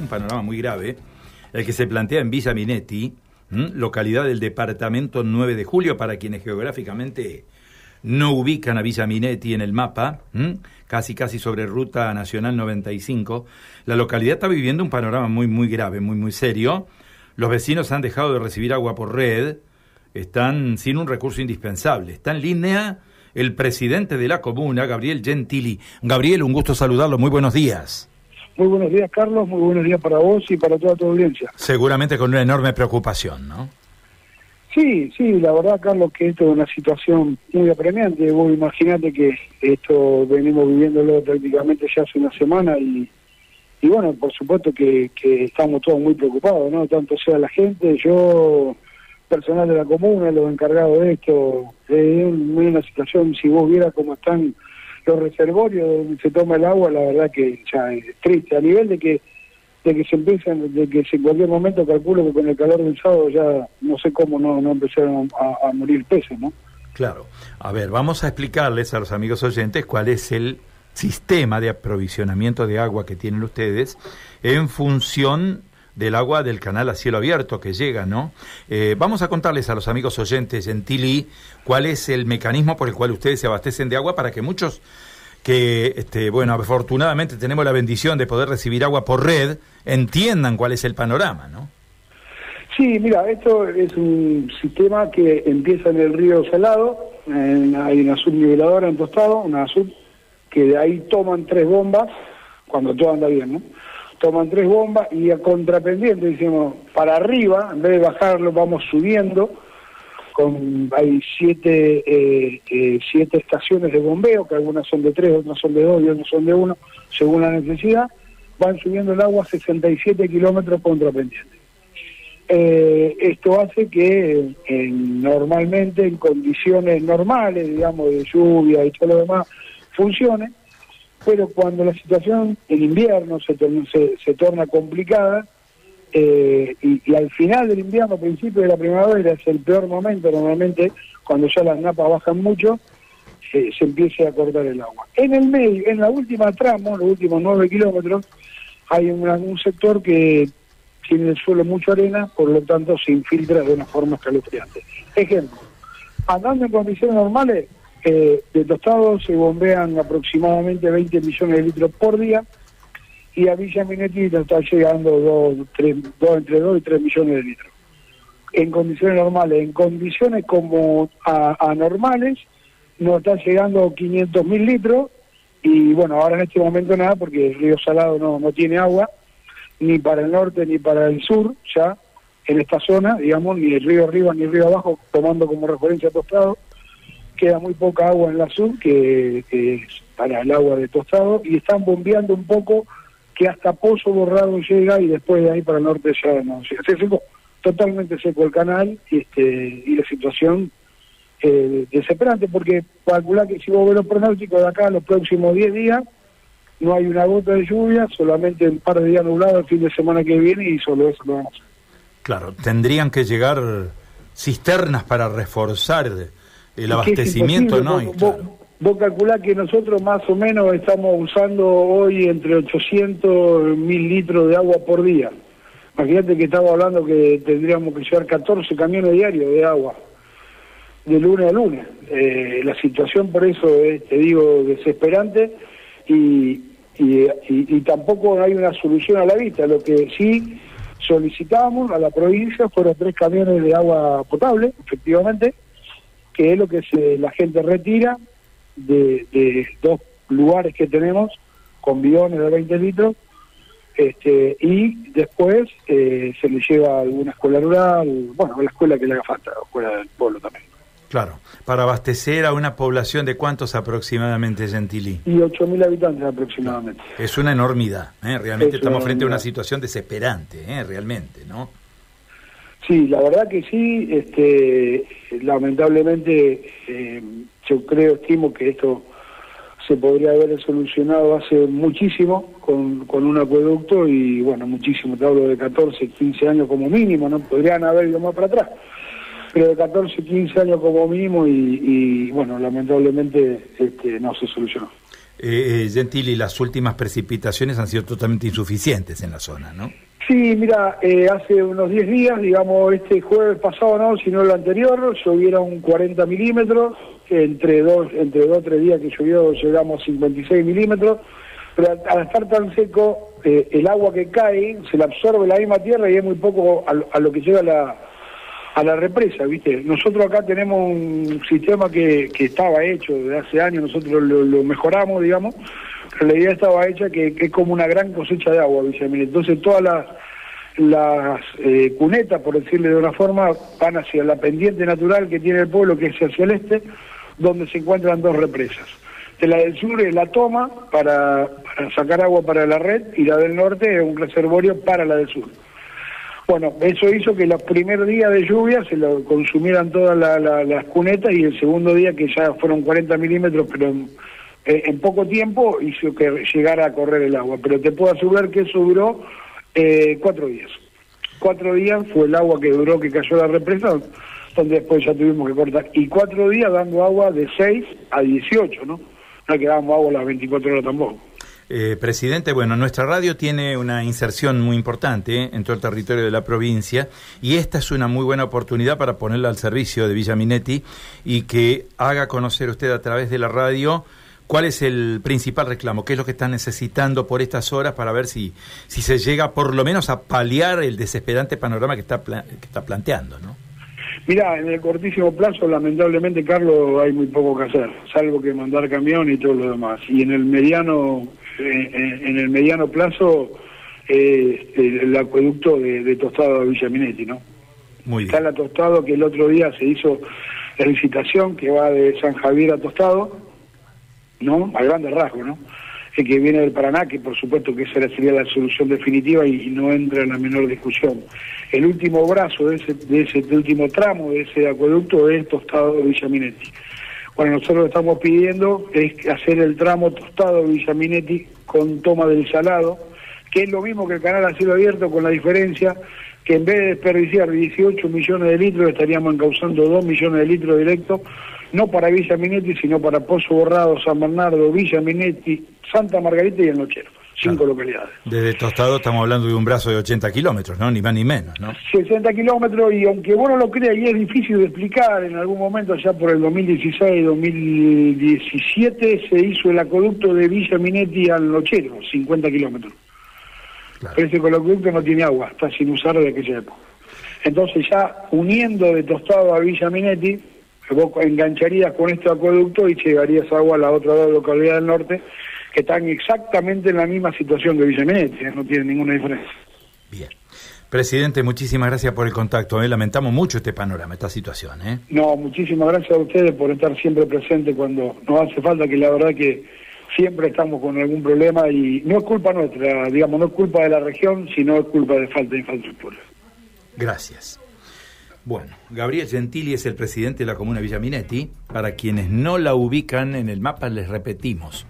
un panorama muy grave, el que se plantea en Villa Minetti, localidad del departamento 9 de julio, para quienes geográficamente no ubican a Villa Minetti en el mapa, casi casi sobre Ruta Nacional 95. La localidad está viviendo un panorama muy, muy grave, muy, muy serio. Los vecinos han dejado de recibir agua por red, están sin un recurso indispensable. Está en línea el presidente de la comuna, Gabriel Gentili. Gabriel, un gusto saludarlo, muy buenos días. Muy buenos días, Carlos, muy buenos días para vos y para toda tu audiencia. Seguramente con una enorme preocupación, ¿no? Sí, sí, la verdad, Carlos, que esto es una situación muy apremiante. Vos imaginate que esto venimos viviéndolo prácticamente ya hace una semana y, y bueno, por supuesto que, que estamos todos muy preocupados, ¿no? Tanto sea la gente, yo, personal de la comuna, los encargados de esto, es una situación, si vos vieras cómo están los reservorios donde se toma el agua, la verdad que ya es triste, a nivel de que de que se empiezan, de que en cualquier momento calculo que con el calor del sábado ya no sé cómo no, no empezaron a, morir peces, ¿no? Claro. A ver, vamos a explicarles a los amigos oyentes cuál es el sistema de aprovisionamiento de agua que tienen ustedes en función del agua del canal a cielo abierto que llega, ¿no? Eh, vamos a contarles a los amigos oyentes en Tili cuál es el mecanismo por el cual ustedes se abastecen de agua para que muchos que, este, bueno, afortunadamente tenemos la bendición de poder recibir agua por red, entiendan cuál es el panorama, ¿no? Sí, mira, esto es un sistema que empieza en el río Salado, hay una subniveladora en Tostado, una sub, que de ahí toman tres bombas, cuando todo anda bien, ¿no? Toman tres bombas y a contrapendiente, decimos, para arriba, en vez de bajarlo, vamos subiendo, hay siete, eh, eh, siete estaciones de bombeo, que algunas son de tres, otras son de dos y otras son de uno, según la necesidad, van subiendo el agua a 67 kilómetros contrapendiente. Eh, esto hace que normalmente en condiciones normales, digamos, de lluvia y todo lo demás, funcione, pero cuando la situación en invierno se, se, se torna complicada, eh, y, al final del invierno, principio de la primavera, es el peor momento, normalmente cuando ya las napas bajan mucho, se empieza a cortar el agua. En el medio, en la última tramo, los últimos nueve kilómetros, hay un, sector que tiene el suelo mucho arena, por lo tanto se infiltra de una forma escalofriante. Ejemplo, andando en condiciones normales, eh, de tostados se bombean aproximadamente 20 millones de litros por día, y a Villa Minetti está llegando dos, tres, dos, entre 2 y 3 millones de litros. En condiciones normales, en condiciones como anormales, nos está llegando 500 mil litros y bueno, ahora en este momento nada porque el río Salado no, no tiene agua, ni para el norte ni para el sur, ya en esta zona, digamos, ni el río arriba ni el río abajo, tomando como referencia Tostado, queda muy poca agua en la sur que, es para el agua de Tostado y están bombeando un poco que hasta Pozo Borrado llega y después de ahí para el norte ya no. Se secó totalmente seco el canal este, y la situación eh, desesperante, porque calcula que si vos ves los pronósticos de acá los próximos 10 días, no hay una gota de lluvia, solamente un par de días nublados el fin de semana que viene y solo eso lo vamos a hacer. Claro, tendrían que llegar cisternas para reforzar el abastecimiento, ¿no? Vos calculás que nosotros más o menos estamos usando hoy entre 800 mil litros de agua por día. Imagínate que estamos hablando que tendríamos que llevar 14 camiones diarios de agua, de lunes a lunes. Eh, la situación por eso es, te digo, desesperante y, y, tampoco hay una solución a la vista. Lo que sí solicitamos a la provincia fueron tres camiones de agua potable, efectivamente, que es lo que se, la gente retira de, dos lugares que tenemos con bidones de 20 litros este, y después eh, se le lleva a alguna escuela rural, bueno, a la escuela que le haga falta, la escuela del pueblo también. Claro, para abastecer a una población de cuántos aproximadamente, Gentilí? Y 8.000 habitantes aproximadamente. Es una enormidad, ¿eh? realmente estamos frente a una situación desesperante, ¿eh? realmente, ¿no? Sí, la verdad que sí, este, lamentablemente eh, yo creo, estimo que esto se podría haber solucionado hace muchísimo con, con un acueducto y bueno, muchísimo, te hablo de 14, 15 años como mínimo, ¿no? Podrían haber ido más para atrás, pero de 14, 15 años como mínimo y, bueno, lamentablemente este, no se solucionó. Eh, eh, Gentili, las últimas precipitaciones han sido totalmente insuficientes en la zona, ¿no? Sí, mira, eh, hace unos 10 días, digamos, este jueves pasado no, sino el anterior, llovieron 40 milímetros, entre dos, entre dos tres días que llovió llegamos a 56 milímetros, pero al, estar tan seco, eh, el agua que cae se la absorbe la misma tierra y es muy poco a, lo que llega a la, a la represa, ¿viste? Nosotros acá tenemos un sistema que, que estaba hecho desde hace años, nosotros lo, mejoramos, digamos, la idea estaba hecha que, es como una gran cosecha de agua, ¿viste? Entonces todas las, las eh, cunetas, por decirle de una forma, van hacia la pendiente natural que tiene el pueblo, que es hacia el este, donde se encuentran dos represas. De la del sur es la toma para, sacar agua para la red y la del norte es un reservorio para la del sur. Bueno, eso hizo que los primeros días de lluvia se lo consumieran todas las cunetas y el segundo día, que ya fueron 40 milímetros, pero poco tiempo hizo que llegara a correr el agua. Pero te puedo asegurar que eso duró eh, cuatro días. Cuatro días fue el agua que duró, que cayó la represa, donde después ya tuvimos que cortar. Y cuatro días dando agua de 6 a 18, ¿no? No que damos agua las 24 horas tampoco. Eh, presidente, bueno, nuestra radio tiene una inserción muy importante eh, en todo el territorio de la provincia y esta es una muy buena oportunidad para ponerla al servicio de Villa Minetti y que haga conocer usted a través de la radio cuál es el principal reclamo, qué es lo que están necesitando por estas horas para ver si, si se llega por lo menos a paliar el desesperante panorama que está, que está planteando, ¿no? Mira, en el cortísimo plazo, lamentablemente, Carlos, hay muy poco que hacer, salvo que mandar camión y todo lo demás. Y en el mediano, eh, eh, en el mediano plazo, eh, el, acueducto de, Tostado de Villaminetti, ¿no? Muy bien. Está la Tostado que el otro día se hizo la licitación que va de San Javier a Tostado, ¿no? A grandes rasgos, ¿no? que viene del Paraná, que por supuesto que esa sería la solución definitiva y, no entra en la menor discusión. El último brazo de ese, de ese último tramo de ese acueducto es Tostado de Villaminetti. Bueno, nosotros lo estamos pidiendo es hacer el tramo Tostado de Villaminetti con toma del salado, que es lo mismo que el canal a cielo abierto, con la diferencia que en vez de desperdiciar 18 millones de litros, estaríamos encauzando 2 millones de litros directos no para Villa Minetti, sino para Pozo Borrado, San Bernardo, Villa Minetti, Santa Margarita y El Nochero. Cinco localidades. Desde Tostado estamos hablando de un brazo de 80 kilómetros, ¿no? Ni más ni menos, ¿no? 60 kilómetros y aunque vos no lo creas y es difícil de explicar, en algún momento ya por el 2016, 2017 se hizo el acueducto de Villa Minetti al Nochero, 50 kilómetros. Claro. Pero ese acueducto no tiene agua, está sin usar desde aquella época. Entonces ya uniendo de Tostado a Villa Minetti, vos engancharías con este acueducto y llegarías agua a la otra dos localidades del norte que están exactamente en la misma situación de Villa no tiene ninguna diferencia. Bien. Presidente, muchísimas gracias por el contacto. ¿eh? Lamentamos mucho este panorama, esta situación. ¿eh? No, muchísimas gracias a ustedes por estar siempre presentes cuando nos hace falta, que la verdad que siempre estamos con algún problema y no es culpa nuestra, digamos, no es culpa de la región, sino es culpa de falta de infraestructura. Gracias. Bueno, Gabriel Gentili es el presidente de la comuna Villaminetti. Para quienes no la ubican en el mapa, les repetimos.